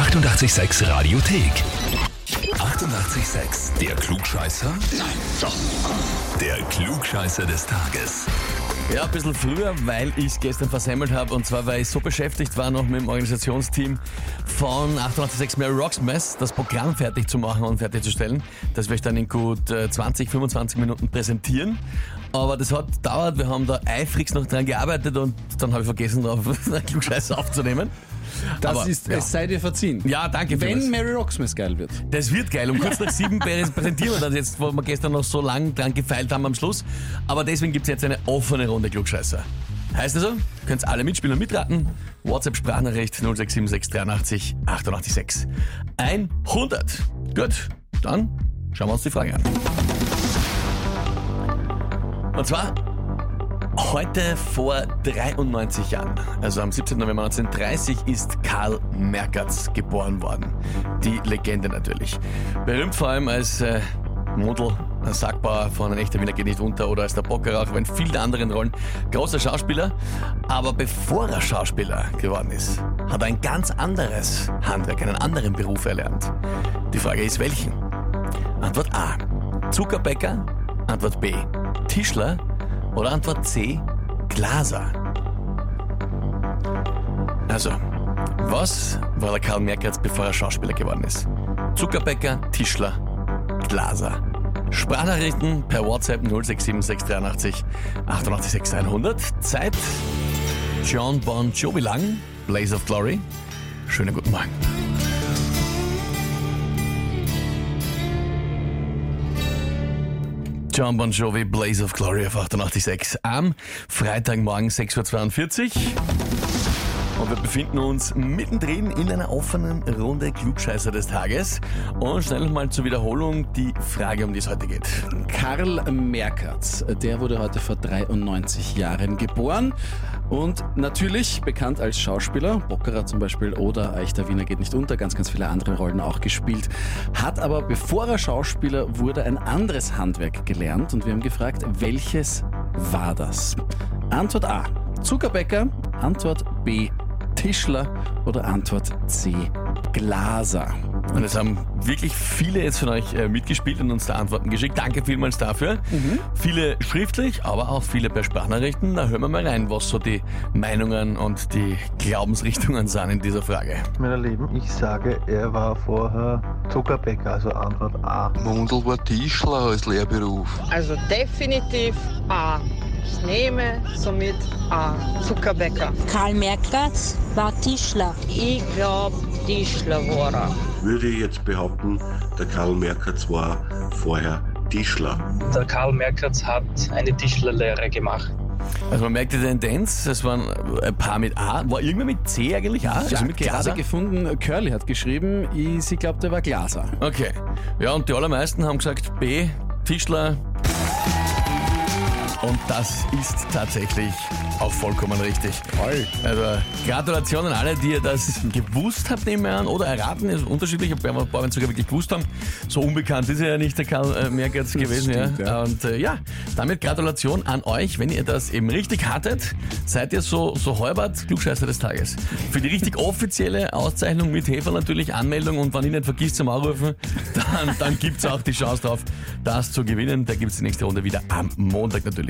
886 Radiothek. 88,6. Der Klugscheißer? Nein, doch. Der Klugscheißer des Tages. Ja, ein bisschen früher, weil ich es gestern versemmelt habe und zwar, weil ich so beschäftigt war noch mit dem Organisationsteam von 886 Mary Rocksmith, das Programm fertig zu machen und fertigzustellen. Das werde ich dann in gut äh, 20, 25 Minuten präsentieren. Aber das hat dauert, wir haben da eifrigst noch dran gearbeitet und dann habe ich vergessen, einen Klugscheißer aufzunehmen. Das Aber, ist, ja. es sei dir verziehen. Ja, danke Wenn das. Mary Rocksmith geil wird. Das wird geil. Um kurz nach sieben präsentieren wir das jetzt, wo wir gestern noch so lang dran gefeilt haben am Schluss. Aber deswegen gibt es jetzt eine offene Runde Klugscheißer. Heißt also, könnt alle mitspielen und mitraten. WhatsApp-Sprachnachricht 0676 88 6. 100. Gut, dann schauen wir uns die Frage an. Und zwar heute vor 93 Jahren, also am 17. November 1930, ist Karl Merkatz geboren worden. Die Legende natürlich. Berühmt vor allem als äh, Model, Sackbauer von ein echter Wiener geht nicht unter oder als der Bockerer, auch in vielen anderen Rollen. Großer Schauspieler, aber bevor er Schauspieler geworden ist, hat er ein ganz anderes Handwerk, einen anderen Beruf erlernt. Die Frage ist, welchen? Antwort A. Zuckerbäcker. Antwort B. Tischler. Oder Antwort C. Glaser. Also, was war der Karl Merkatz, bevor er Schauspieler geworden ist? Zuckerbäcker, Tischler, Glaser. Sprachnachrichten per WhatsApp 0676 88 100. Zeit John Bon Jovi lang, Blaze of Glory. Schönen guten Morgen. John Bon Jovi, Blaze of Glory auf 88.6 am Freitagmorgen 6.42 Uhr. Und wir befinden uns mittendrin in einer offenen Runde Klugscheißer des Tages. Und schnell nochmal zur Wiederholung die Frage, um die es heute geht. Karl Merkatz, der wurde heute vor 93 Jahren geboren und natürlich bekannt als Schauspieler, Bockerer zum Beispiel oder Eichter Wiener geht nicht unter, ganz, ganz viele andere Rollen auch gespielt. Hat aber, bevor er Schauspieler wurde, ein anderes Handwerk gelernt und wir haben gefragt, welches war das? Antwort A, Zuckerbäcker, Antwort B, Tischler oder Antwort C, Glaser. Und es haben wirklich viele jetzt von euch äh, mitgespielt und uns da Antworten geschickt. Danke vielmals dafür. Viele schriftlich, aber auch viele per Sprachnachrichten. Da hören wir mal rein, was so die Meinungen und die Glaubensrichtungen sind in dieser Frage. Meine Lieben, ich sage, er war vorher Zuckerbäcker, also Antwort A. Mundel war Tischler als Lehrberuf. Also definitiv A. Ich nehme somit A. Zuckerbäcker. Karl Merkatz war Tischler. Ich glaube, Tischler war er. würde ich jetzt behaupten, der Karl Merkatz war vorher Tischler. Der Karl Merkatz hat eine Tischlerlehre gemacht. Also man merkt die Tendenz, es waren ein paar mit A. War irgendwer mit C eigentlich A? Also Ja, mit gerade Glaser? gefunden, Curly hat geschrieben, ich- sie glaubt, er war Glaser. Okay. Ja, und die allermeisten haben gesagt B, Tischler. Und das ist tatsächlich auch vollkommen richtig. Toll. Also Gratulation an alle, die ihr das gewusst habt, nehmen wir an, oder erraten, ist unterschiedlich, ob wir ein paar sogar wirklich gewusst haben. So unbekannt ist er ja nicht, der Karl äh, Merkatz gewesen. stimmt, ja. ja. Und äh, ja, damit Gratulation an euch, wenn ihr das eben richtig hattet, seid ihr so, so halbert Klugscheißer des Tages. Für die richtig offizielle Auszeichnung mit Hefer natürlich Anmeldung und wenn ihr nicht vergisst zum Anrufen, dann, dann gibt's auch die Chance drauf, das zu gewinnen. Da gibt's die nächste Runde wieder am Montag natürlich.